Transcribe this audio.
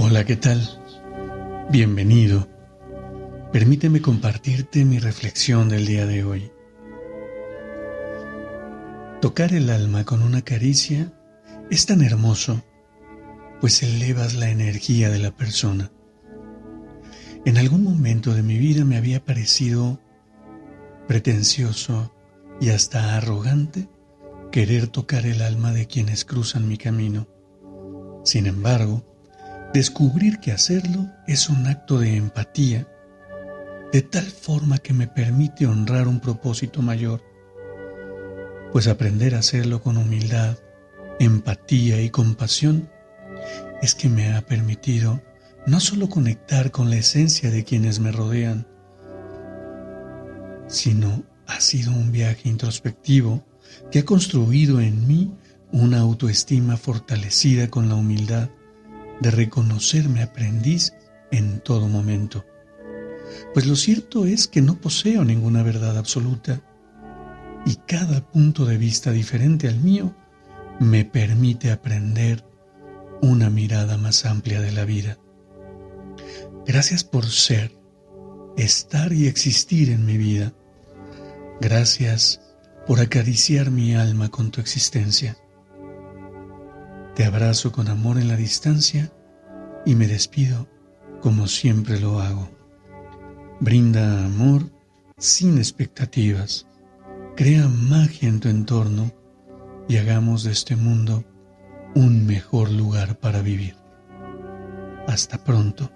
Hola, ¿qué tal? Bienvenido. Permíteme compartirte mi reflexión del día de hoy. Tocar el alma con una caricia es tan hermoso, pues elevas la energía de la persona. En algún momento de mi vida me había parecido pretencioso y hasta arrogante querer tocar el alma de quienes cruzan mi camino. Sin embargo, Descubrir que hacerlo es un acto de empatía, de tal forma que me permite honrar un propósito mayor, pues aprender a hacerlo con humildad, empatía y compasión es que me ha permitido no solo conectar con la esencia de quienes me rodean, sino ha sido un viaje introspectivo que ha construido en mí una autoestima fortalecida con la humildad de reconocerme aprendiz en todo momento. Pues lo cierto es que no poseo ninguna verdad absoluta y cada punto de vista diferente al mío me permite aprender una mirada más amplia de la vida. Gracias por ser, estar y existir en mi vida. Gracias por acariciar mi alma con tu existencia. Te abrazo con amor en la distancia y me despido como siempre lo hago. Brinda amor sin expectativas. Crea magia en tu entorno y hagamos de este mundo un mejor lugar para vivir. Hasta pronto.